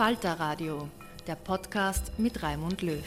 Falter Radio, der Podcast mit Raimund Löw.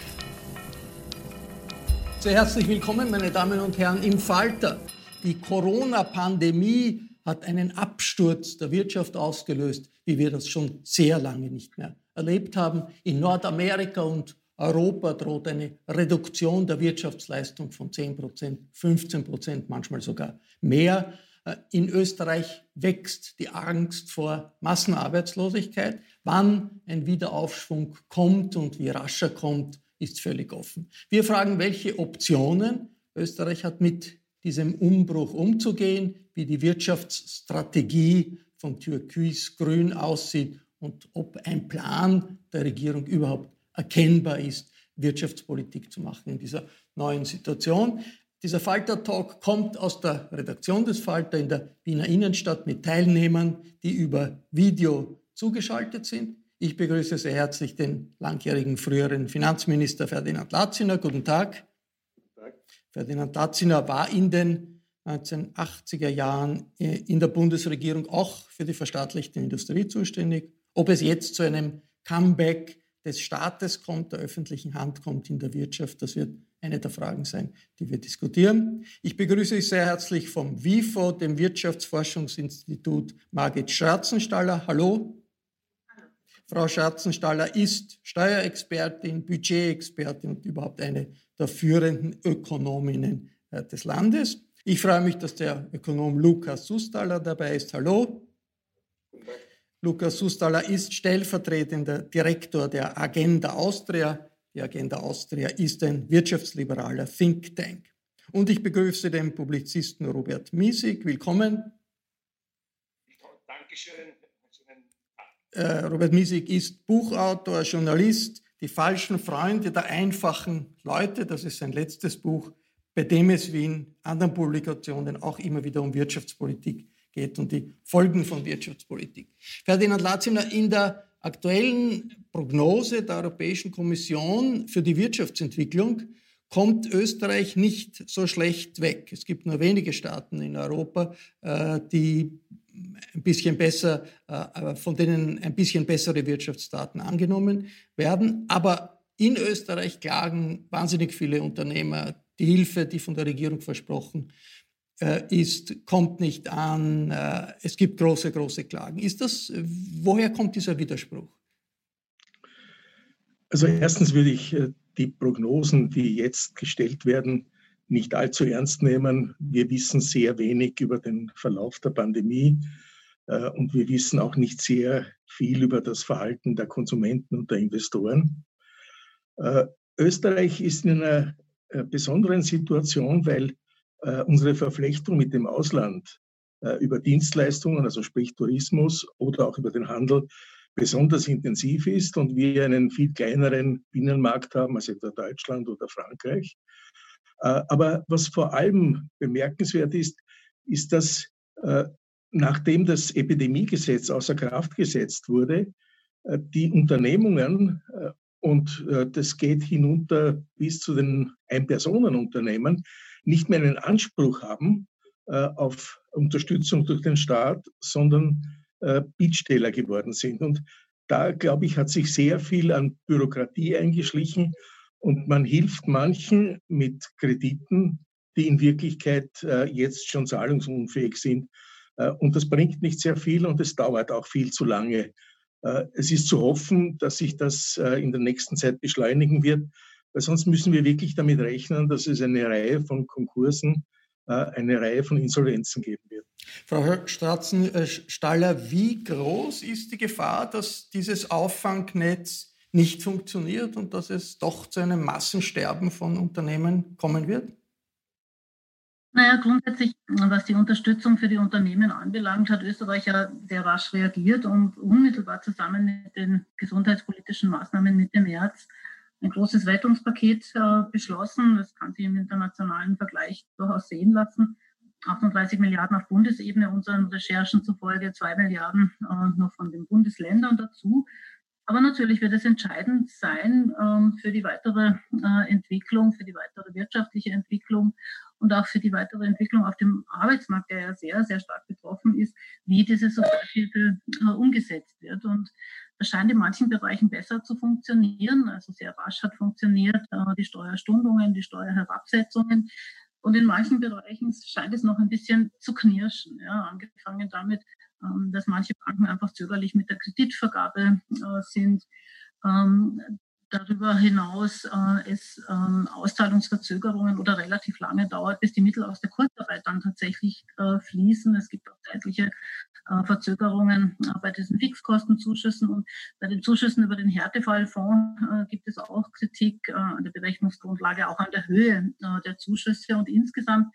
Sehr herzlich willkommen, meine Damen und Herren, im Falter. Die Corona-Pandemie hat einen Absturz der Wirtschaft ausgelöst, wie wir das schon sehr lange nicht mehr erlebt haben. In Nordamerika und Europa droht eine Reduktion der Wirtschaftsleistung von 10 Prozent, 15 Prozent, manchmal sogar mehr. Äh, in Österreich wächst die Angst vor Massenarbeitslosigkeit. Wann ein Wiederaufschwung kommt und wie rascher kommt, ist völlig offen. Wir fragen, welche Optionen Österreich hat, mit diesem Umbruch umzugehen, wie die Wirtschaftsstrategie von Türkis-Grün aussieht und ob ein Plan der Regierung überhaupt erkennbar ist, Wirtschaftspolitik zu machen in dieser neuen Situation. Dieser Falter-Talk kommt aus der Redaktion des Falter in der Wiener Innenstadt mit Teilnehmern, die über Video zugeschaltet sind. Ich begrüße sehr herzlich den langjährigen früheren Finanzminister Ferdinand Latziner. Guten Tag. Guten Tag. Ferdinand Latziner war in den 1980er Jahren äh, in der Bundesregierung auch für die verstaatlichte Industrie zuständig. Ob es jetzt zu einem Comeback des Staates kommt, der öffentlichen Hand kommt in der Wirtschaft, das wird eine der Fragen sein, die wir diskutieren. Ich begrüße Sie sehr herzlich vom WIFO, dem Wirtschaftsforschungsinstitut Margit Schratzenstaller. Hallo. Hallo. Frau Schratzenstaller ist Steuerexpertin, Budgetexpertin und überhaupt eine der führenden Ökonominnen äh, des Landes. Ich freue mich, dass der Ökonom Lukas Sustaller dabei ist. Hallo. Lukas Sustaller ist stellvertretender Direktor der Agenda Austria, die Agenda Austria ist ein wirtschaftsliberaler Think Tank. Und ich begrüße den Publizisten Robert Miesig. Willkommen. Dankeschön. Äh, Robert Miesig ist Buchautor, Journalist, die falschen Freunde der einfachen Leute. Das ist sein letztes Buch, bei dem es wie in anderen Publikationen auch immer wieder um Wirtschaftspolitik geht und die Folgen von Wirtschaftspolitik. Ferdinand Latziner, in der aktuellen Prognose der Europäischen Kommission für die Wirtschaftsentwicklung kommt Österreich nicht so schlecht weg. Es gibt nur wenige Staaten in Europa, äh, die ein bisschen besser, äh, von denen ein bisschen bessere Wirtschaftsdaten angenommen werden. Aber in Österreich klagen wahnsinnig viele Unternehmer. Die Hilfe, die von der Regierung versprochen äh, ist, kommt nicht an. Äh, es gibt große, große Klagen. Ist das, woher kommt dieser Widerspruch? Also erstens würde ich äh, die Prognosen, die jetzt gestellt werden, nicht allzu ernst nehmen. Wir wissen sehr wenig über den Verlauf der Pandemie äh, und wir wissen auch nicht sehr viel über das Verhalten der Konsumenten und der Investoren. Äh, Österreich ist in einer äh, besonderen Situation, weil unsere Verflechtung mit dem Ausland über Dienstleistungen, also sprich Tourismus oder auch über den Handel, besonders intensiv ist und wir einen viel kleineren Binnenmarkt haben als etwa Deutschland oder Frankreich. Aber was vor allem bemerkenswert ist, ist, dass nachdem das Epidemiegesetz außer Kraft gesetzt wurde, äh, die Unternehmungen, äh, und äh, das geht hinunter bis zu den Ein-Personen-Unternehmen, nicht mehr einen Anspruch haben auf Unterstützung durch den Staat, sondern Bittsteller geworden sind. Und da, glaube ich, hat sich sehr viel an Bürokratie eingeschlichen und man hilft manchen mit Krediten, die in Wirklichkeit jetzt schon zahlungsunfähig sind. Äh, und das bringt nicht sehr viel und es dauert auch viel zu lange. Äh, es ist zu hoffen, dass sich das äh, in der nächsten Zeit beschleunigen wird, weil sonst müssen wir wirklich damit rechnen, dass es eine Reihe von Konkursen, eine Reihe von Insolvenzen geben wird. Frau Stratzen-Staller, wie groß ist die Gefahr, dass dieses Auffangnetz nicht funktioniert und dass es doch zu einem Massensterben von Unternehmen kommen wird? Naja, grundsätzlich, was die Unterstützung für die Unternehmen anbelangt, hat Österreich ja sehr rasch reagiert und unmittelbar zusammen mit den gesundheitspolitischen Maßnahmen Mitte März ein großes Rettungspaket äh, beschlossen. Das kann sich im internationalen Vergleich durchaus sehen lassen. 38 Milliarden auf Bundesebene, unseren Recherchen zufolge zwei Milliarden äh, noch von den Bundesländern dazu. Aber natürlich wird es entscheidend sein ähm, für die weitere äh, Entwicklung, für die weitere wirtschaftliche Entwicklung und auch für die weitere Entwicklung auf dem Arbeitsmarkt, der ja sehr, sehr stark betroffen ist, wie diese Sozialhilfe äh, umgesetzt wird. Und das scheint in manchen Bereichen besser zu funktionieren. Also sehr rasch hat funktioniert äh, die Steuerstundungen, die Steuerherabsetzungen. Und in manchen Bereichen scheint es noch ein bisschen zu knirschen. Ja, angefangen damit, ähm, dass manche Banken einfach zögerlich mit der Kreditvergabe äh, sind. Ähm, darüber hinaus äh, es ähm, Auszahlungsverzögerungen oder relativ lange dauert, bis die Mittel aus der Kurzarbeit dann tatsächlich äh, fließen. Es gibt auch zeitliche äh, Verzögerungen äh, bei diesen Fixkostenzuschüssen und bei den Zuschüssen über den Härtefallfonds äh, gibt es auch Kritik äh, an der Berechnungsgrundlage, auch an der Höhe der Zuschüsse. Und insgesamt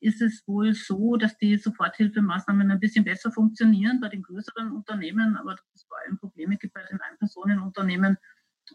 ist es wohl so, dass die Soforthilfemaßnahmen ein bisschen besser funktionieren bei den größeren Unternehmen, aber dass es vor allem Probleme gibt bei den Einpersonenunternehmen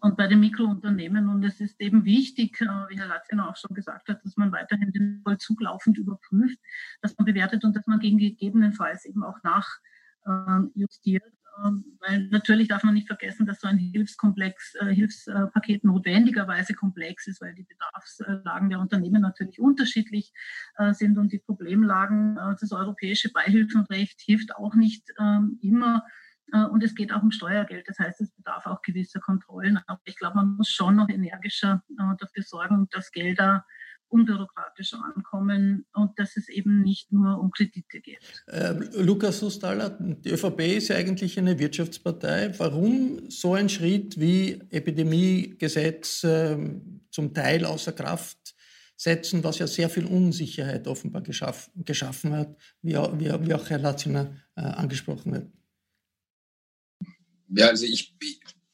und bei den Mikrounternehmen. Und es ist eben wichtig, äh, wie Herr Latziner auch schon gesagt hat, dass man weiterhin den Vollzug laufend überprüft, dass man bewertet und dass man gegen gegebenenfalls eben auch nachjustiert. Ähm, weil natürlich darf man nicht vergessen, dass so ein Hilfskomplex, äh, Hilfspaket notwendigerweise komplex ist, weil die Bedarfslagen der Unternehmen natürlich unterschiedlich äh, sind und die Problemlagen. Das europäische Beihilfenrecht hilft auch nicht ähm, immer und es geht auch um Steuergeld. Das heißt, es bedarf auch gewisser Kontrollen. Aber ich glaube, man muss schon noch energischer äh, dafür sorgen, dass Gelder unbürokratisch ankommen und dass es eben nicht nur um Kredite geht. Äh, Lukas Sustaller, die ÖVP ist ja eigentlich eine Wirtschaftspartei. Warum so ein Schritt wie Epidemiegesetz äh, zum Teil außer Kraft setzen, was ja sehr viel Unsicherheit offenbar geschaff, geschaffen hat, wie, wie, wie auch Herr Latziner äh, angesprochen hat? Ja, also ich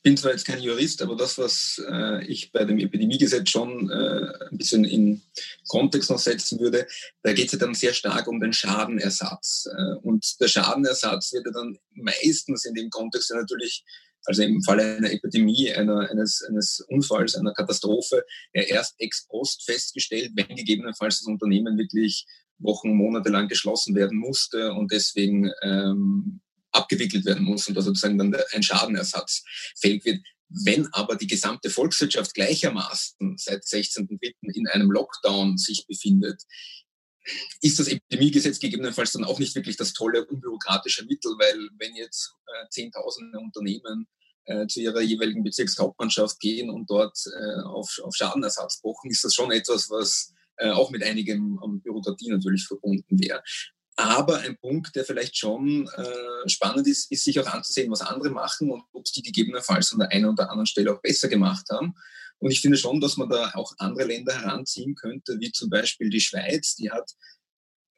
bin zwar jetzt kein Jurist, aber das, was äh, ich bei dem Epidemiegesetz schon äh, ein bisschen in Kontext noch setzen würde, da geht es ja dann sehr stark um den Schadenersatz. Äh, und der Schadenersatz wird ja dann meistens in dem Kontext ja natürlich also im Falle einer Epidemie, einer, eines, eines Unfalls, einer Katastrophe, ja erst ex post festgestellt, wenn gegebenenfalls das Unternehmen wirklich Wochen, Monate lang geschlossen werden musste und deswegen ähm, abgewickelt werden muss und da sozusagen dann ein Schadenersatz fällig wird. Wenn aber die gesamte Volkswirtschaft gleichermaßen seit 16.03. in einem Lockdown sich befindet, ist das Epidemiegesetz gegebenenfalls dann auch nicht wirklich das tolle unbürokratische Mittel, weil wenn jetzt äh, Zehntausende Unternehmen äh, zu ihrer jeweiligen Bezirkshauptmannschaft gehen und dort äh, auf, auf Schadenersatz pochen, ist das schon etwas, was äh, auch mit einigem um, Bürokratie natürlich verbunden wäre. Aber ein Punkt, der vielleicht schon äh, spannend ist, ist sich auch anzusehen, was andere machen und ob sie gegebenenfalls an der einen oder anderen Stelle auch besser gemacht haben. Und ich finde schon, dass man da auch andere Länder heranziehen könnte, wie zum Beispiel die Schweiz. Die hat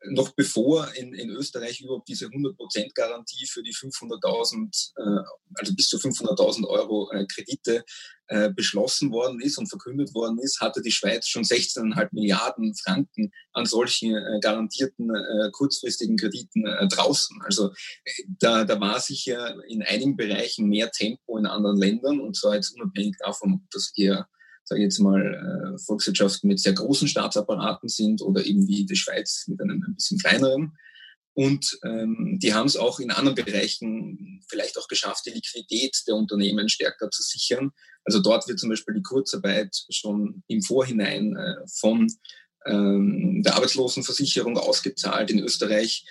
noch bevor in, in Österreich überhaupt diese 100% Garantie für die 500.000, äh, also bis zu 500.000 Euro äh, Kredite äh, beschlossen worden ist und verkündet worden ist, hatte die Schweiz schon 16,5 Milliarden Franken an solchen äh, garantierten äh, kurzfristigen Krediten äh, draußen. Also äh, da, da war sicher in einigen Bereichen mehr Tempo in anderen Ländern und zwar jetzt unabhängig davon, ob das eher sage ich jetzt mal, äh, Volkswirtschaften mit sehr großen Staatsapparaten sind oder eben wie die Schweiz mit einem ein bisschen kleineren. Und ähm, die haben es auch in anderen Bereichen vielleicht auch geschafft, die Liquidität der Unternehmen stärker zu sichern. Also dort wird zum Beispiel die Kurzarbeit schon im Vorhinein äh, von ähm, der Arbeitslosenversicherung ausgezahlt. In Österreich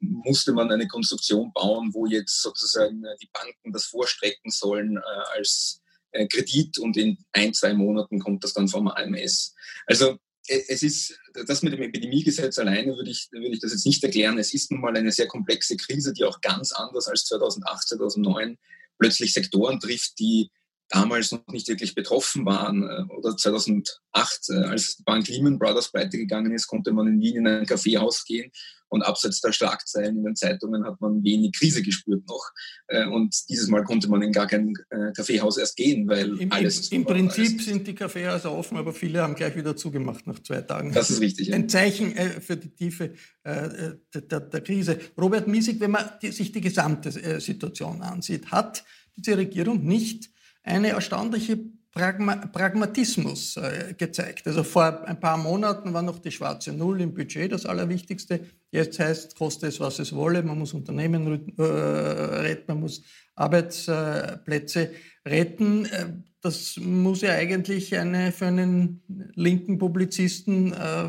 musste man eine Konstruktion bauen, wo jetzt sozusagen die Banken das vorstrecken sollen äh, als Kredit und in ein, zwei Monaten kommt das dann vom AMS. Also äh, es ist, das mit dem Epidemiegesetz alleine würde ich, würde ich das jetzt nicht erklären. Es ist nun mal eine sehr komplexe Krise, die auch ganz anders als 2008, 2009 plötzlich Sektoren trifft, die damals noch nicht wirklich betroffen waren. Äh, oder 2008, als die Bank Lehman Brothers pleite gegangen ist, konnte man in Wien in ein Kaffeehaus gehen und abseits der Schlagzeilen in den Zeitungen hat man wenig Krise gespürt noch. Äh, und dieses Mal konnte man in gar kein äh, Kaffeehaus erst gehen, weil Im, alles. Im, im Prinzip alles. sind die Kaffeehäuser offen, aber viele haben gleich wieder zugemacht nach zwei Tagen. Das ist richtig. Ein Zeichen äh, für die Tiefe der, der, der Krise. Robert Miesig, wenn man die, sich die gesamte Situation ansieht, hat diese Regierung nicht eine erstaunliche Pragma Pragmatismus äh, gezeigt. Also vor ein paar Monaten war noch die schwarze Null im Budget das Allerwichtigste. Jetzt heißt, koste es, was es wolle, man muss Unternehmen äh, retten, man muss Arbeitsplätze retten. Das muss ja eigentlich eine, für einen linken Publizisten äh,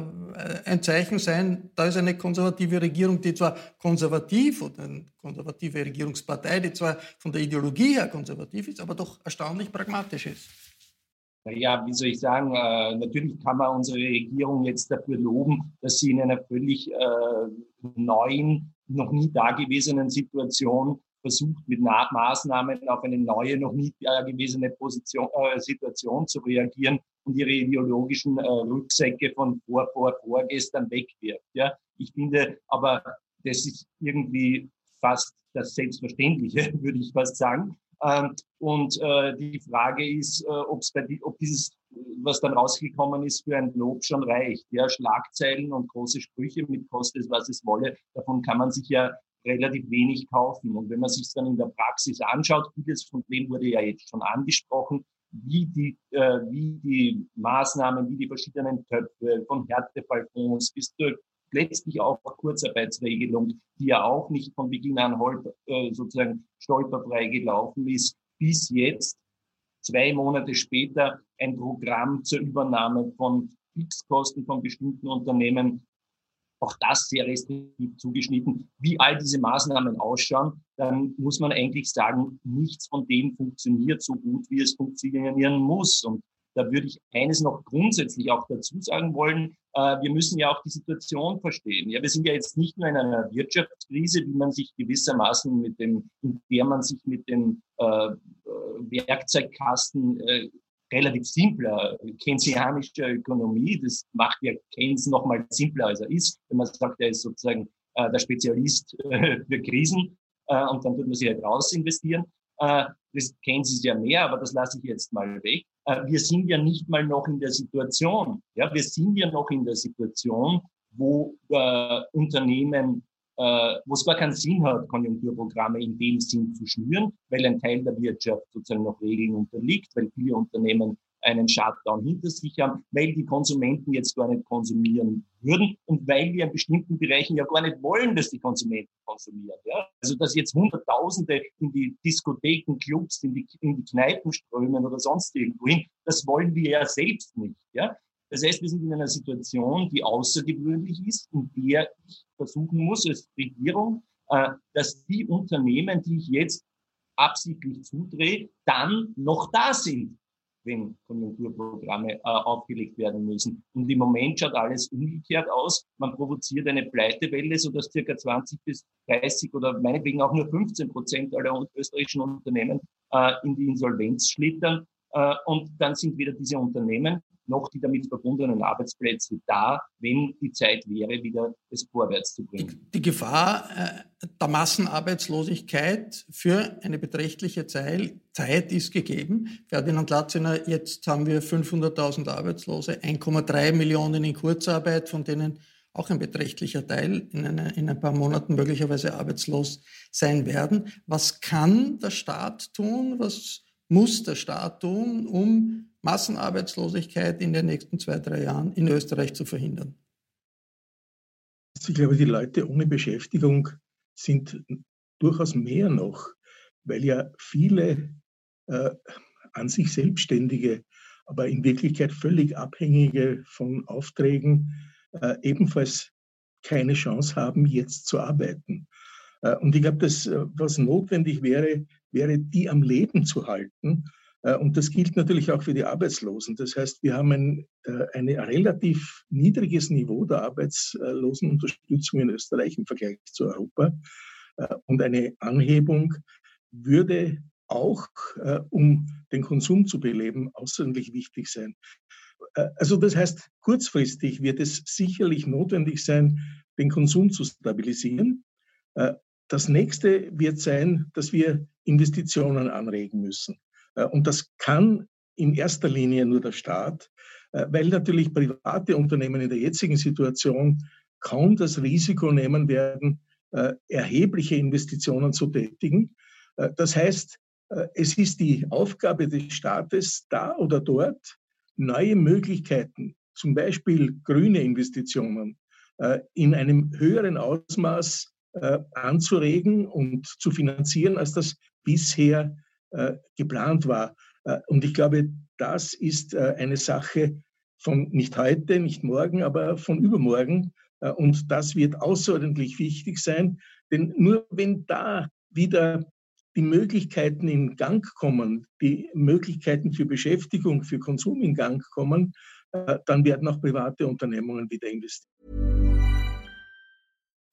ein Zeichen sein. Da ist eine konservative Regierung, die zwar konservativ oder eine konservative Regierungspartei, die zwar von der Ideologie her konservativ ist, aber doch erstaunlich pragmatisch ist naja, wie soll ich sagen, äh, natürlich kann man unsere Regierung jetzt dafür loben, dass sie in einer völlig äh, neuen, noch nie dagewesenen Situation versucht, mit Maßnahmen auf eine neue, noch nie dagewesene Position, äh, Situation zu reagieren und ihre ideologischen äh, Rücksäcke von vor, vor, vorgestern wegwirft. Ja? Ich finde aber, das ist irgendwie fast das Selbstverständliche, würde ich fast sagen. Ähm, und äh, die Frage ist, äh, ob's bei die, ob dieses, was dann rausgekommen ist, für ein Lob schon reicht. Ja, Schlagzeilen und große Sprüche mit Koste es, was es wolle, davon kann man sich ja relativ wenig kaufen. Und wenn man sich dann in der Praxis anschaut, vieles von dem wurde ja jetzt schon angesprochen, wie die, äh, wie die Maßnahmen, wie die verschiedenen Töpfe von Härtefallfonds bis zur letztlich auch Kurzarbeitsregelung, die ja auch nicht von Beginn an holp, äh, sozusagen stolperfrei gelaufen ist, bis jetzt, zwei Monate später, ein Programm zur Übernahme von Fixkosten von bestimmten Unternehmen, auch das sehr restriktiv zugeschnitten. Wie all diese Maßnahmen ausschauen, dann muss man eigentlich sagen, nichts von dem funktioniert so gut, wie es funktionieren muss. Und da würde ich eines noch grundsätzlich auch dazu sagen wollen. Äh, wir müssen ja auch die Situation verstehen. Ja, wir sind ja jetzt nicht nur in einer Wirtschaftskrise, wie man sich gewissermaßen mit dem, in der man sich mit dem äh, äh Werkzeugkasten relativ simpler keynesianischer Ökonomie, das macht ja Keynes noch mal simpler, als er ist, wenn man sagt, er ist sozusagen äh, der Spezialist äh, für Krisen äh, und dann tut man sich halt raus investieren. Äh, das Keynes ist ja mehr, aber das lasse ich jetzt mal weg. Äh, wir sind ja nicht mal noch in der Situation, ja, wir sind ja noch in der Situation, wo äh, Unternehmen, äh, wo es gar keinen Sinn hat, Konjunkturprogramme in dem Sinn zu schnüren, weil ein Teil der Wirtschaft sozusagen noch Regeln unterliegt, weil viele Unternehmen einen Shutdown hinter sich haben, weil die Konsumenten jetzt gar nicht konsumieren würden und weil wir in bestimmten Bereichen ja gar nicht wollen, dass die Konsumenten konsumieren. Ja? Also dass jetzt Hunderttausende in die Diskotheken, Clubs, in die, in die Kneipen strömen oder sonst irgendwo hin, das wollen wir ja selbst nicht. Ja? Das heißt, wir sind in einer Situation, die außergewöhnlich ist, in der ich versuchen muss als Regierung, äh, dass die Unternehmen, die ich jetzt absichtlich zudrehe, dann noch da sind wenn Konjunkturprogramme äh, aufgelegt werden müssen. Und im Moment schaut alles umgekehrt aus. Man provoziert eine Pleitewelle, sodass circa 20 bis 30 oder meinetwegen auch nur 15 Prozent aller österreichischen Unternehmen äh, in die Insolvenz schlittern. und dann sind weder diese Unternehmen noch die damit verbundenen Arbeitsplätze da, wenn die Zeit wäre, wieder es vorwärts zu bringen. Die, die Gefahr äh, der Massenarbeitslosigkeit für eine beträchtliche Zeit, Zeit ist gegeben. Ferdinand Latziner, jetzt haben wir 500.000 Arbeitslose, 1,3 Millionen in Kurzarbeit, von denen auch ein beträchtlicher Teil in, eine, in, ein paar Monaten möglicherweise arbeitslos sein werden. Was kann der Staat tun? Was muss der Staat tun, um Massenarbeitslosigkeit in den nächsten zwei, drei Jahren in Österreich zu verhindern? Ich glaube, die Leute ohne Beschäftigung sind durchaus mehr noch, weil ja viele äh, an sich Selbstständige, aber in Wirklichkeit völlig Abhängige von Aufträgen äh, ebenfalls keine Chance haben, jetzt zu arbeiten. Äh, und ich glaube, dass äh, was notwendig wäre, wäre, die am Leben zu halten und das gilt natürlich auch für die Arbeitslosen. Das heißt, wir haben ein, äh, ein relativ niedriges Niveau der Arbeitslosenunterstützung in Österreich im Vergleich zu Europa. Äh, und eine Anhebung würde auch, um den Konsum zu beleben, außerordentlich wichtig sein. Also das heißt, kurzfristig wird es sicherlich notwendig sein, den Konsum zu stabilisieren. Das nächste wird sein, dass wir Investitionen anregen müssen. Äh, und das kann in erster Linie nur der Staat, äh, weil natürlich private Unternehmen in der jetzigen Situation kaum das Risiko nehmen werden, äh, erhebliche Investitionen zu tätigen. Das heißt, es ist die Aufgabe des Staates, da oder dort neue Möglichkeiten, zum Beispiel grüne Investitionen, in einem höheren Ausmaß anzuregen und zu finanzieren, als das bisher geplant war. Äh, und ich glaube, das ist äh, eine Sache von nicht heute, nicht morgen, aber von übermorgen. und das wird außerordentlich wichtig sein, denn nur wenn da wieder die Möglichkeiten in Gang kommen, die Möglichkeiten für Beschäftigung, für Konsum in Gang kommen, dann werden auch private Unternehmungen wieder investieren.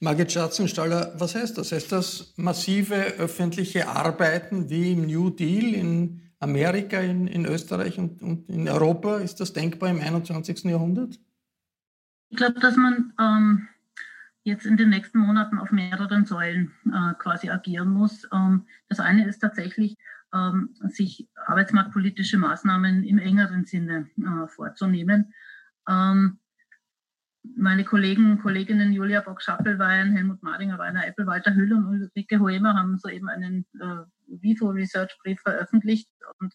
Margit Schatzenstaller, was heißt das? Heißt das massive öffentliche Arbeiten wie im New Deal in Amerika, in, in Österreich und, und in Europa? Ist das denkbar im 21. Jahrhundert? Ich glaube, dass man ähm, jetzt in den nächsten Monaten auf mehreren Säulen äh, quasi agieren muss. Ähm, das eine ist tatsächlich, ähm, sich arbeitsmarktpolitische Maßnahmen im engeren Sinne äh, vorzunehmen. Ähm, meine Kollegen, Kolleginnen Julia Bock-Schappelwein, Helmut Madinger, Rainer Eppel, Walter Hüll und Ulrike Hoemer haben soeben einen äh, VIFO Research Brief veröffentlicht und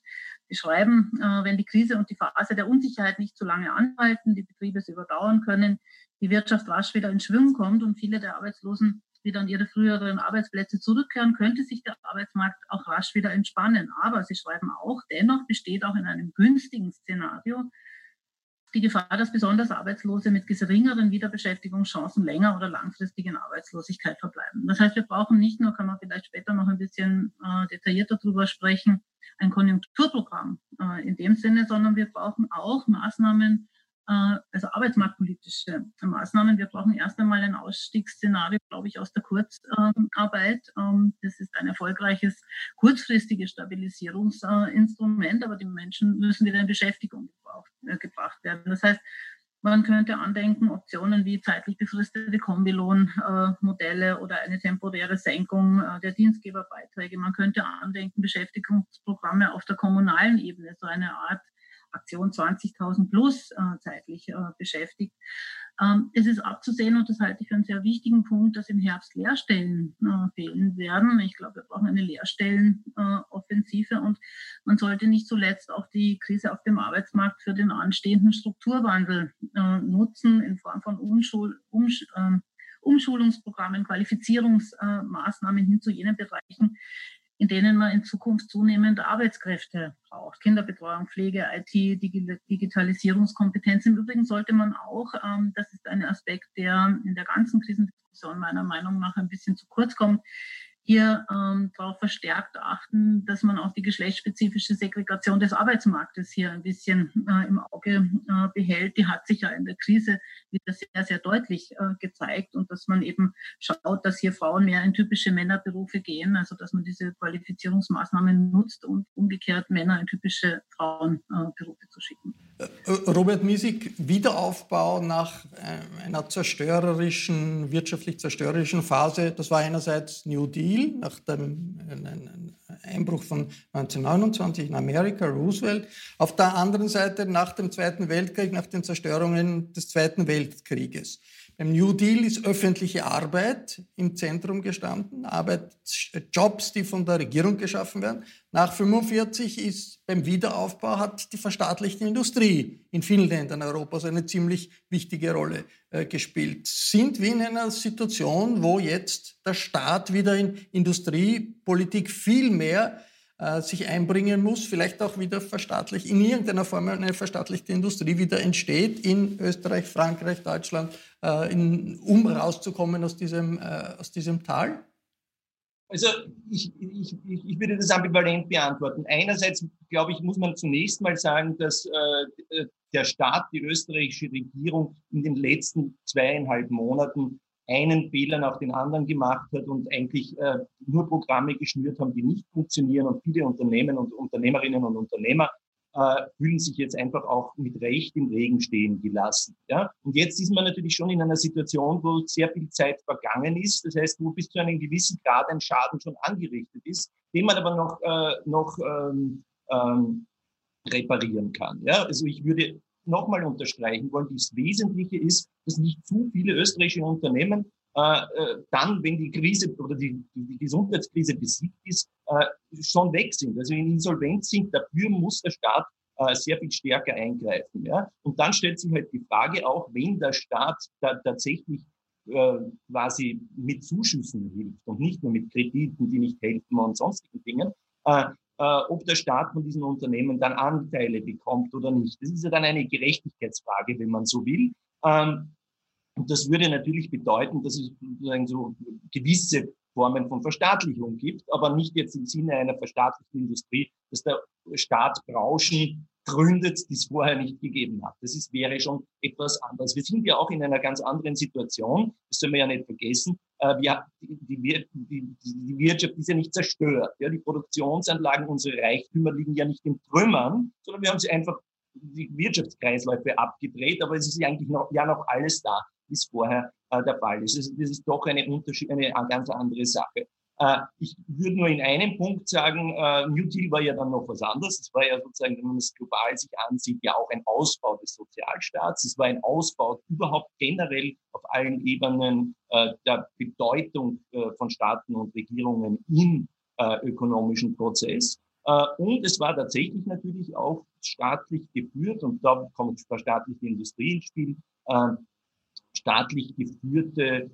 die schreiben, äh, wenn die Krise und die Phase der Unsicherheit nicht zu lange anhalten, die Betriebe es überdauern können, die Wirtschaft rasch wieder in Schwimmen kommt und viele der Arbeitslosen wieder an ihre früheren Arbeitsplätze zurückkehren, könnte sich der Arbeitsmarkt auch rasch wieder entspannen. Aber sie schreiben auch, dennoch besteht auch in einem günstigen Szenario die Gefahr, dass besonders Arbeitslose mit geringeren Wiederbeschäftigungschancen länger oder langfristig in Arbeitslosigkeit verbleiben. Das heißt, wir brauchen nicht nur, kann man vielleicht später noch ein bisschen äh, detaillierter darüber sprechen, ein Konjunkturprogramm äh, in dem Sinne, sondern wir brauchen auch Maßnahmen, also arbeitsmarktpolitische Maßnahmen. Wir brauchen erst einmal ein Ausstiegsszenario, glaube ich, aus der Kurzarbeit. Ähm, das ist ein erfolgreiches kurzfristiges Stabilisierungsinstrument, aber die Menschen müssen wieder in Beschäftigung äh, gebracht werden. Das heißt, man könnte andenken, Optionen wie zeitlich befristete Kombilohnmodelle oder eine temporäre Senkung äh, der Dienstgeberbeiträge. Man könnte andenken, Beschäftigungsprogramme auf der kommunalen Ebene, so eine Art Aktion 20.000 plus äh, zeitlich äh, beschäftigt. Ähm, es ist abzusehen, und das halte ich für einen sehr wichtigen Punkt, dass im Herbst Lehrstellen äh, fehlen werden. Ich glaube, wir brauchen eine Lehrstellenoffensive und man sollte nicht zuletzt auch die Krise auf dem Arbeitsmarkt für den anstehenden Strukturwandel äh, nutzen in Form von Umschul um, ähm, Umschulungsprogrammen, Qualifizierungsmaßnahmen hin zu jenen Bereichen, in denen man in Zukunft zunehmend Arbeitskräfte braucht. Kinderbetreuung, Pflege, IT, Digitalisierungskompetenz. Im Übrigen sollte man auch, ähm, das ist ein Aspekt, der in der ganzen Krisendiskussion meiner Meinung nach ein bisschen zu kurz kommt, hier ähm, darauf verstärkt achten, dass man auch die geschlechtsspezifische Segregation des Arbeitsmarktes hier ein bisschen äh, im Auge äh, behält. Die hat sich ja in der Krise wieder sehr, sehr deutlich äh, gezeigt und dass man eben schaut, dass hier Frauen mehr in typische Männerberufe gehen, also dass man diese Qualifizierungsmaßnahmen nutzt und umgekehrt Männer in typische Frauenberufe zu schicken. Äh, Robert Miesig, Wiederaufbau nach äh, einer zerstörerischen, wirtschaftlich zerstörerischen Phase, das war einerseits New Deal, nach dem Einbruch von 1929 in Amerika, Roosevelt, auf der anderen Seite nach dem Zweiten Weltkrieg, nach den Zerstörungen des Zweiten Weltkrieges. Beim New Deal ist öffentliche Arbeit im Zentrum gestanden, Arbeit, Jobs, die von der Regierung geschaffen werden. Nach 45 ist beim Wiederaufbau hat die verstaatlichte Industrie in vielen Ländern Europas eine ziemlich wichtige Rolle äh, gespielt. Sind wir in einer Situation, wo jetzt der Staat wieder in Industriepolitik viel mehr äh, sich einbringen muss, vielleicht auch wieder verstaatlicht, in irgendeiner Form eine verstaatlichte Industrie wieder entsteht in Österreich, Frankreich, Deutschland, äh, in, um rauszukommen aus diesem, äh, aus diesem Tal? Also ich, ich, ich würde das ambivalent beantworten. Einerseits, glaube ich, muss man zunächst mal sagen, dass äh, der Staat, die österreichische Regierung in den letzten zweieinhalb Monaten einen Fehler nach den anderen gemacht hat und eigentlich äh, nur Programme geschnürt haben, die nicht funktionieren. Und viele Unternehmen und Unternehmerinnen und Unternehmer äh, fühlen sich jetzt einfach auch mit Recht im Regen stehen gelassen. Ja? Und jetzt ist man natürlich schon in einer Situation, wo sehr viel Zeit vergangen ist. Das heißt, wo bis zu einem gewissen Grad ein Schaden schon angerichtet ist, den man aber noch, äh, noch ähm, ähm, reparieren kann. Ja? Also ich würde nochmal unterstreichen wollen, das Wesentliche ist, dass nicht zu viele österreichische Unternehmen äh, äh, dann, wenn die Krise oder die, die Gesundheitskrise besiegt ist, äh, schon weg sind, also in Insolvenz sind. Dafür muss der Staat äh, sehr viel stärker eingreifen. Ja? Und dann stellt sich halt die Frage auch, wenn der Staat da tatsächlich äh, quasi mit Zuschüssen hilft und nicht nur mit Krediten, die nicht helfen und sonstigen Dingen, äh, äh, ob der Staat von diesen Unternehmen dann Anteile bekommt oder nicht. Das ist ja dann eine Gerechtigkeitsfrage, wenn man so will. Ähm, und das würde natürlich bedeuten, dass es sozusagen so gewisse Formen von Verstaatlichung gibt, aber nicht jetzt im Sinne einer verstaatlichten Industrie, dass der Staat Branchen gründet, die es vorher nicht gegeben hat. Das ist, wäre schon etwas anderes. Wir sind ja auch in einer ganz anderen Situation. Das soll man ja nicht vergessen. Äh, die, die, die, die Wirtschaft ist ja nicht zerstört. Ja, die Produktionsanlagen, unsere Reichtümer liegen ja nicht in Trümmern, sondern wir haben sie einfach die Wirtschaftskreisläufe abgedreht, aber es ist eigentlich noch, ja noch alles da, wie es vorher äh, der Fall ist. Das, das ist doch eine, Unterschied, eine ganz andere Sache. Äh, ich würde nur in einem Punkt sagen, äh, New Deal war ja dann noch was anderes. Es war ja sozusagen, wenn man es global sich ansieht, ja auch ein Ausbau des Sozialstaats. Es war ein Ausbau überhaupt generell auf allen Ebenen äh, der Bedeutung von Staaten und Regierungen im ökonomischen Prozess. Und es war tatsächlich natürlich auch staatlich geführt, und da kommt staatliche Industrie ins Spiel, staatlich geführte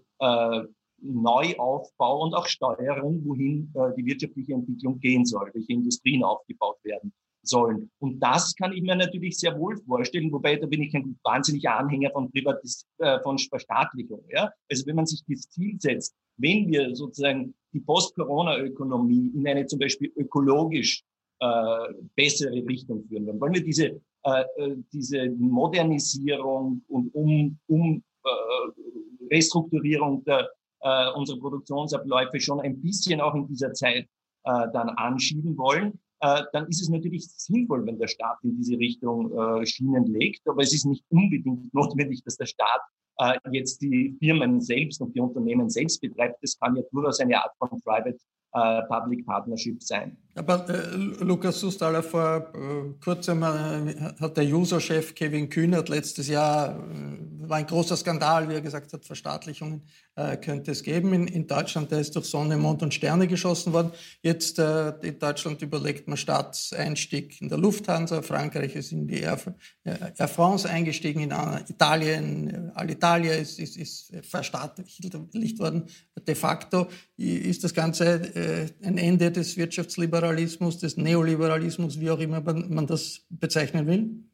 Neuaufbau und auch Steuerung, wohin äh, die wirtschaftliche Entwicklung gehen soll, welche Industrien aufgebaut werden sollen. Und das kann ich mir natürlich sehr wohl vorstellen, wobei da bin ich ein wahnsinniger Anhänger von Privatis äh, von Verstaatlichung. Ja? Also wenn man sich das Ziel setzt, wenn wir sozusagen die Post-Corona-Ökonomie in eine zum Beispiel ökologisch äh, bessere Richtung führen, dann wollen wir diese, äh, äh diese Modernisierung und um, um äh, Restrukturierung der äh, unsere Produktionsabläufe schon ein bisschen auch in dieser Zeit äh, dann anschieben wollen, äh, dann ist es natürlich sinnvoll, wenn der Staat in diese Richtung äh, Schienen legt. Aber es ist nicht unbedingt notwendig, dass der Staat äh, jetzt die Firmen selbst und die Unternehmen selbst betreibt. Das kann ja durchaus eine Art von Private äh, Public Partnership sein. Aber äh, Lukas Sustaller, vor äh, kurzem äh, hat der User-Chef Kevin Kühnert letztes Jahr, äh, war ein großer Skandal, wie er gesagt hat, Verstaatlichungen äh, könnte es geben. In, in, Deutschland, da ist durch Sonne, Mond und Sterne geschossen worden. Jetzt äh, in Deutschland überlegt man Staatseinstieg in der Lufthansa. Frankreich ist in die Air, äh, Air France eingestiegen, in Italien, äh, Alitalia ist, ist, ist verstaatlicht worden. De facto ist das Ganze äh, ein Ende des Wirtschaftsliberalismus, des Neoliberalismus, wie auch immer man das bezeichnen will.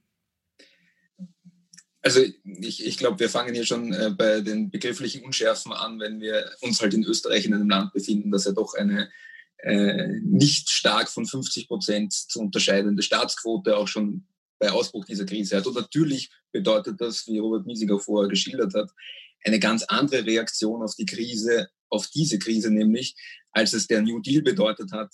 Also ich, ich glaube, wir fangen hier schon äh, bei den begrifflichen Unschärfen an, wenn wir uns halt in Österreich in einem Land befinden, das ja doch eine äh, nicht stark von 50 Prozent zu unterscheidende Staatsquote auch schon bei Ausbruch dieser Krise hat. Und natürlich bedeutet das, wie Robert Miesiger vorher geschildert hat, eine ganz andere Reaktion auf die Krise, auf diese Krise nämlich, als es der New Deal bedeutet hat,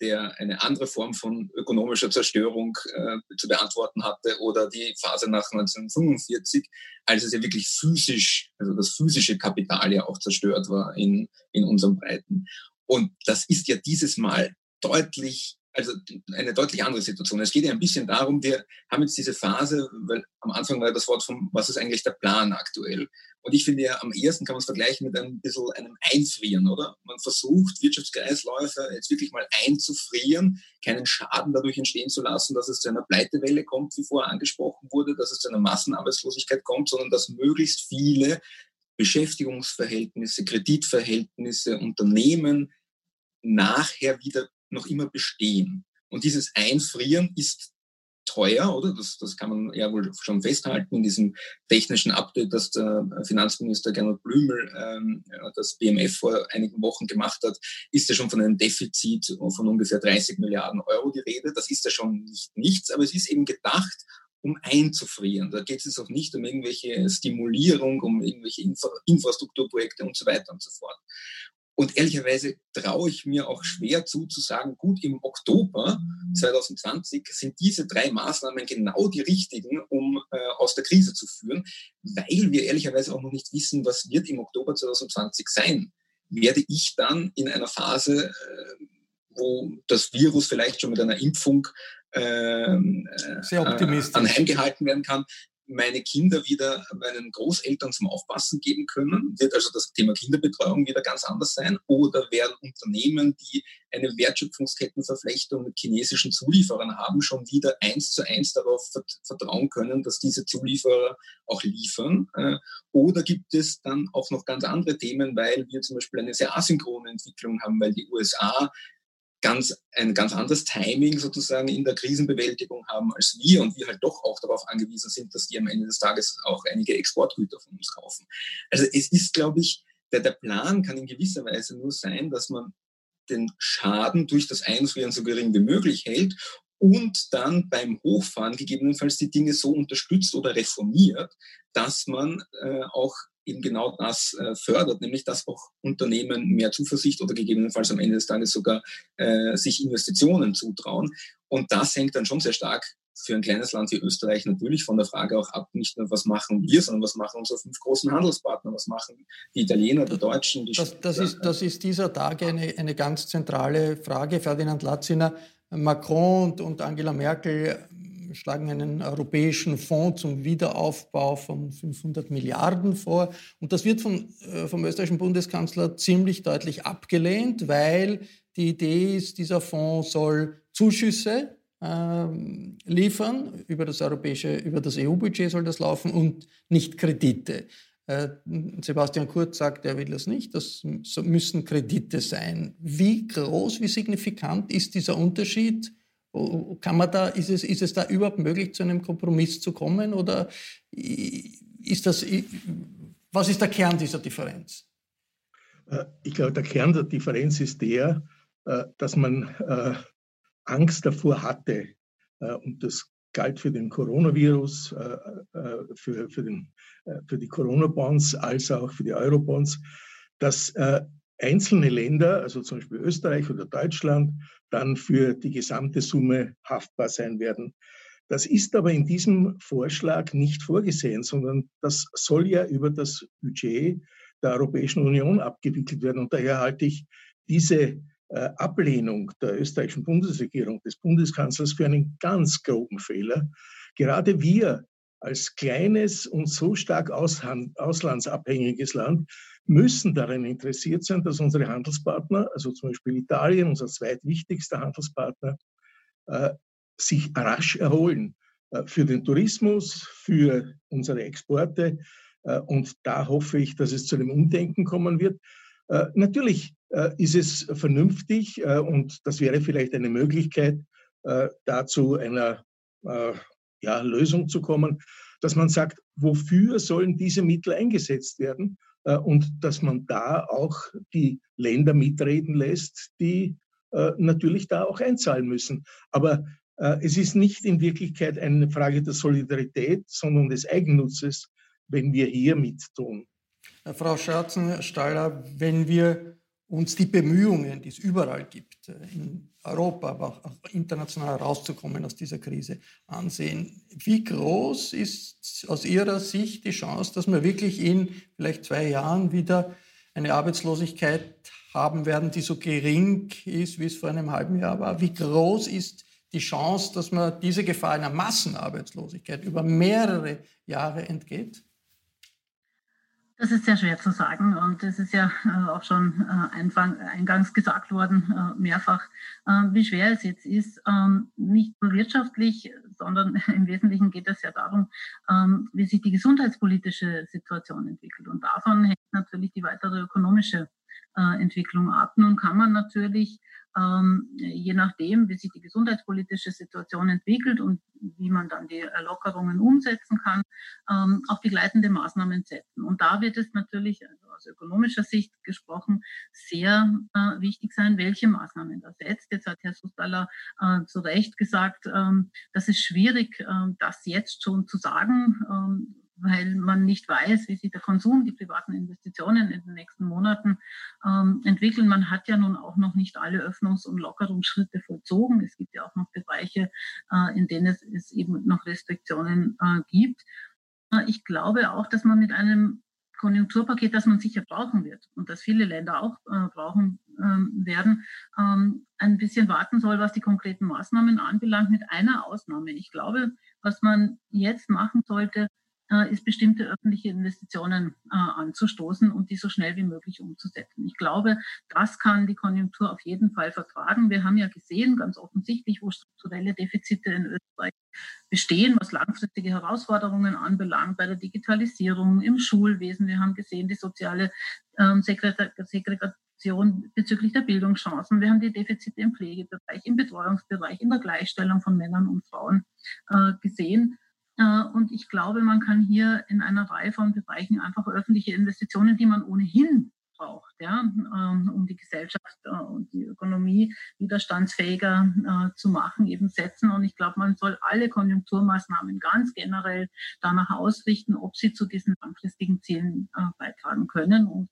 der eine andere Form von ökonomischer Zerstörung äh, zu beantworten hatte oder die Phase nach 1945, als es ja wirklich physisch, also das physische Kapital ja auch zerstört war in, in unseren Breiten. Und das ist ja dieses Mal deutlich also eine deutlich andere Situation. Es geht ja ein bisschen darum, wir haben jetzt diese Phase, weil am Anfang war das Wort von, was ist eigentlich der Plan aktuell? Und ich finde ja, am ersten kann man es vergleichen mit ein bisschen einem Einfrieren, oder? Man versucht, Wirtschaftskreisläufe jetzt wirklich mal einzufrieren, keinen Schaden dadurch entstehen zu lassen, dass es zu einer Pleitewelle kommt, wie vorher angesprochen wurde, dass es zu einer Massenarbeitslosigkeit kommt, sondern dass möglichst viele Beschäftigungsverhältnisse, Kreditverhältnisse, Unternehmen nachher wieder noch immer bestehen. Und dieses Einfrieren ist teuer, oder? Das, das kann man ja wohl schon festhalten in diesem technischen Update, das der Finanzminister Gernot Blümel, ähm, das BMF vor einigen Wochen gemacht hat, ist ja schon von einem Defizit von ungefähr 30 Milliarden Euro die Rede. Das ist ja schon nicht nichts, aber es ist eben gedacht, um einzufrieren. Da geht es auch nicht um irgendwelche Stimulierung, um irgendwelche Infra Infrastrukturprojekte und so weiter und so fort. Und ehrlicherweise traue ich mir auch schwer zu, zu sagen, gut, im Oktober 2020 sind diese drei Maßnahmen genau die richtigen, um äh, aus der Krise zu führen, weil wir ehrlicherweise auch noch nicht wissen, was wird im Oktober 2020 sein. Werde ich dann in einer Phase, äh, wo das Virus vielleicht schon mit einer Impfung ähm, äh, anheimgehalten werden kann, meine Kinder wieder meinen Großeltern zum Aufpassen geben können? Wird also das Thema Kinderbetreuung wieder ganz anders sein? Oder werden Unternehmen, die eine Wertschöpfungskettenverflechtung mit chinesischen Zulieferern haben, schon wieder eins zu eins darauf vertrauen können, dass diese Zulieferer auch liefern? Äh, oder gibt es dann auch noch ganz andere Themen, weil wir zum Beispiel eine sehr asynchrone Entwicklung haben, weil die USA ganz, ein ganz anderes Timing sozusagen in der Krisenbewältigung haben als wir und wir halt doch auch darauf angewiesen sind, dass die am Ende des Tages auch einige Exportgüter von uns kaufen. Also es ist, glaube ich, der, der Plan kann in gewisser Weise nur sein, dass man den Schaden durch das Einfrieren so gering wie möglich hält und dann beim Hochfahren gegebenenfalls die Dinge so unterstützt oder reformiert, dass man äh, auch eben genau das äh, fördert, nämlich dass auch Unternehmen mehr Zuversicht oder gegebenenfalls am Ende des Tages sogar äh, sich Investitionen zutrauen. Und das hängt dann schon sehr stark für ein kleines Land wie Österreich natürlich von der Frage auch ab, nicht nur was machen wir, sondern was machen unsere fünf großen Handelspartner, was machen die Italiener, die Deutschen. Die das, das, ist, das ist dieser Tag eine, eine ganz zentrale Frage. Ferdinand Latziner, Macron und, und Angela Merkel schlagen einen europäischen Fonds zum Wiederaufbau von 500 Milliarden vor. Und das wird vom, äh, vom österreichischen Bundeskanzler ziemlich deutlich abgelehnt, weil die Idee ist, dieser Fonds soll Zuschüsse ähm, liefern, über das europäische, über das EU-Budget soll das laufen und nicht Kredite. Äh, Sebastian Kurz sagt, er will das nicht, das müssen Kredite sein. Wie groß, wie signifikant ist dieser Unterschied kann man da, ist es, ist es da überhaupt möglich, zu einem Kompromiss zu kommen? Oder ist das, was ist der Kern dieser Differenz? Äh, ich glaube, der Kern der Differenz ist der, äh, dass man äh, Angst davor hatte, und das galt für den Coronavirus, für, für, den, für die Corona-Bonds als auch für die Euro-Bonds, dass einzelne Länder, also zum Beispiel Österreich oder Deutschland, dann für die gesamte Summe haftbar sein werden. Das ist aber in diesem Vorschlag nicht vorgesehen, sondern das soll ja über das Budget der Europäischen Union abgewickelt werden. Und daher halte ich diese äh, Ablehnung der österreichischen Bundesregierung, des Bundeskanzlers für einen ganz groben Fehler. Gerade wir als kleines und so stark auslandsabhängiges Land müssen daran interessiert sein, dass unsere Handelspartner, also zum Beispiel Italien, unser zweitwichtigster Handelspartner, äh, sich rasch erholen. Äh, für den Tourismus, für unsere Exporte. Äh, und da hoffe ich, dass es zu einem Umdenken kommen wird. Natürlich ist es vernünftig und das wäre vielleicht eine Möglichkeit, dazu einer ja, Lösung zu kommen, dass man sagt, wofür sollen diese Mittel eingesetzt werden und dass man da auch die Länder mitreden lässt, die äh, natürlich da auch einzahlen müssen. Aber äh, es ist nicht in Wirklichkeit eine Frage der Solidarität, sondern des Eigennutzes, wenn wir hier mittun. Frau Scherzen-Staller, wenn wir uns die Bemühungen, die es überall gibt, äh, in Europa, aber auch international rauszukommen aus dieser Krise, ansehen. Wie groß ist aus Ihrer Sicht die Chance, dass wir wirklich in vielleicht zwei Jahren wieder eine Arbeitslosigkeit haben werden, die so gering ist, wie es vor einem halben Jahr war? Wie groß ist die Chance, dass man diese Gefahr einer Massenarbeitslosigkeit über mehrere Jahre entgeht? Das ist sehr schwer zu sagen und es ist ja äh, auch schon äh, eingangs gesagt worden, äh, mehrfach, wie schwer es jetzt ist, ähm, nicht nur wirtschaftlich, sondern im Wesentlichen geht es ja darum, ähm, wie sich die gesundheitspolitische Situation entwickelt. Und davon hängt natürlich die weitere ökonomische Entwicklung ab. Nun kann man natürlich ähm, je nachdem, wie sich die gesundheitspolitische Situation entwickelt und wie man dann die Lockerungen umsetzen kann, ähm, auch begleitende Maßnahmen setzen. Und da wird es natürlich also aus ökonomischer Sicht gesprochen sehr äh, wichtig sein, welche Maßnahmen da setzt. Jetzt hat Herr Sustaller äh, zu Recht gesagt, ähm, das ist schwierig, äh, das jetzt schon zu sagen. Ähm, weil man nicht weiß, wie sich der Konsum, die privaten Investitionen in den nächsten Monaten ähm, entwickeln. Man hat ja nun auch noch nicht alle Öffnungs- und Lockerungsschritte vollzogen. Es gibt ja auch noch Bereiche, äh, in denen es, es, eben noch Restriktionen äh, gibt. Äh, ich glaube auch, dass man mit einem Konjunkturpaket, das man sicher brauchen wird und das viele Länder auch äh, brauchen ähm, werden, ähm, ein bisschen warten soll, was die konkreten Maßnahmen anbelangt, mit einer Ausnahme. Ich glaube, was man jetzt machen sollte, ist bestimmte öffentliche Investitionen äh, anzustoßen und die so schnell wie möglich umzusetzen. Ich glaube, das kann die Konjunktur auf jeden Fall vertragen. Wir haben ja gesehen, ganz offensichtlich, wo strukturelle Defizite in Österreich bestehen, was langfristige Herausforderungen anbelangt, bei der Digitalisierung, im Schulwesen. Wir haben gesehen, die soziale ähm, Segregation bezüglich der Bildungschancen. Wir haben die Defizite im Pflegebereich, im Betreuungsbereich, in der Gleichstellung von Männern und Frauen äh, gesehen. Äh, und ich glaube, man kann hier in einer Reihe von Bereichen einfach öffentliche Investitionen, die man ohnehin braucht, ja, ähm, um die Gesellschaft äh, und die Ökonomie widerstandsfähiger äh, zu machen, eben setzen. Und ich glaube, man soll alle Konjunkturmaßnahmen ganz generell danach ausrichten, ob sie zu diesen langfristigen Zielen beitragen können. Und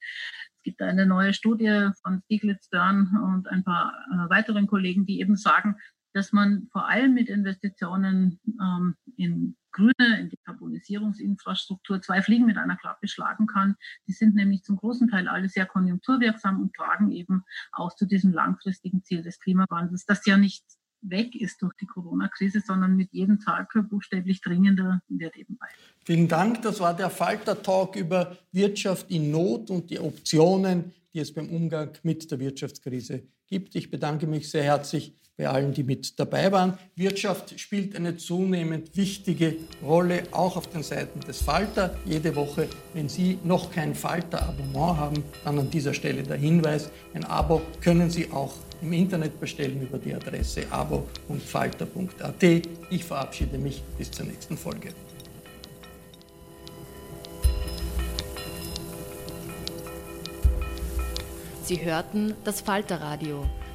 es gibt eine neue Studie von Stieglitz Dörn und ein paar weiteren Kollegen, die eben sagen, dass man vor allem mit Investitionen ähm, in grüne, in Dekarbonisierungsinfrastruktur zwei Fliegen mit einer Klappe schlagen kann. Die sind nämlich zum großen Teil alle sehr konjunkturwirksam und tragen eben auch zu diesem langfristigen Ziel des Klimawandels, das ja nicht weg ist durch die Corona-Krise, sondern mit jedem Tag buchstäblich dringender wird eben bei. Vielen Dank. Das war der Falter-Talk über Wirtschaft in Not und die Optionen, die es beim Umgang mit der Wirtschaftskrise gibt. Ich bedanke mich sehr herzlich bei allen, die mit dabei waren. Wirtschaft spielt eine zunehmend wichtige Rolle, auch auf den Seiten des Falter. Jede Woche, wenn Sie noch kein Falter-Abonnement haben, dann an dieser Stelle der Hinweis, ein Abo können Sie auch im Internet bestellen über die Adresse abo.falter.at. Ich verabschiede mich bis zur nächsten Folge. Sie hörten das Falterradio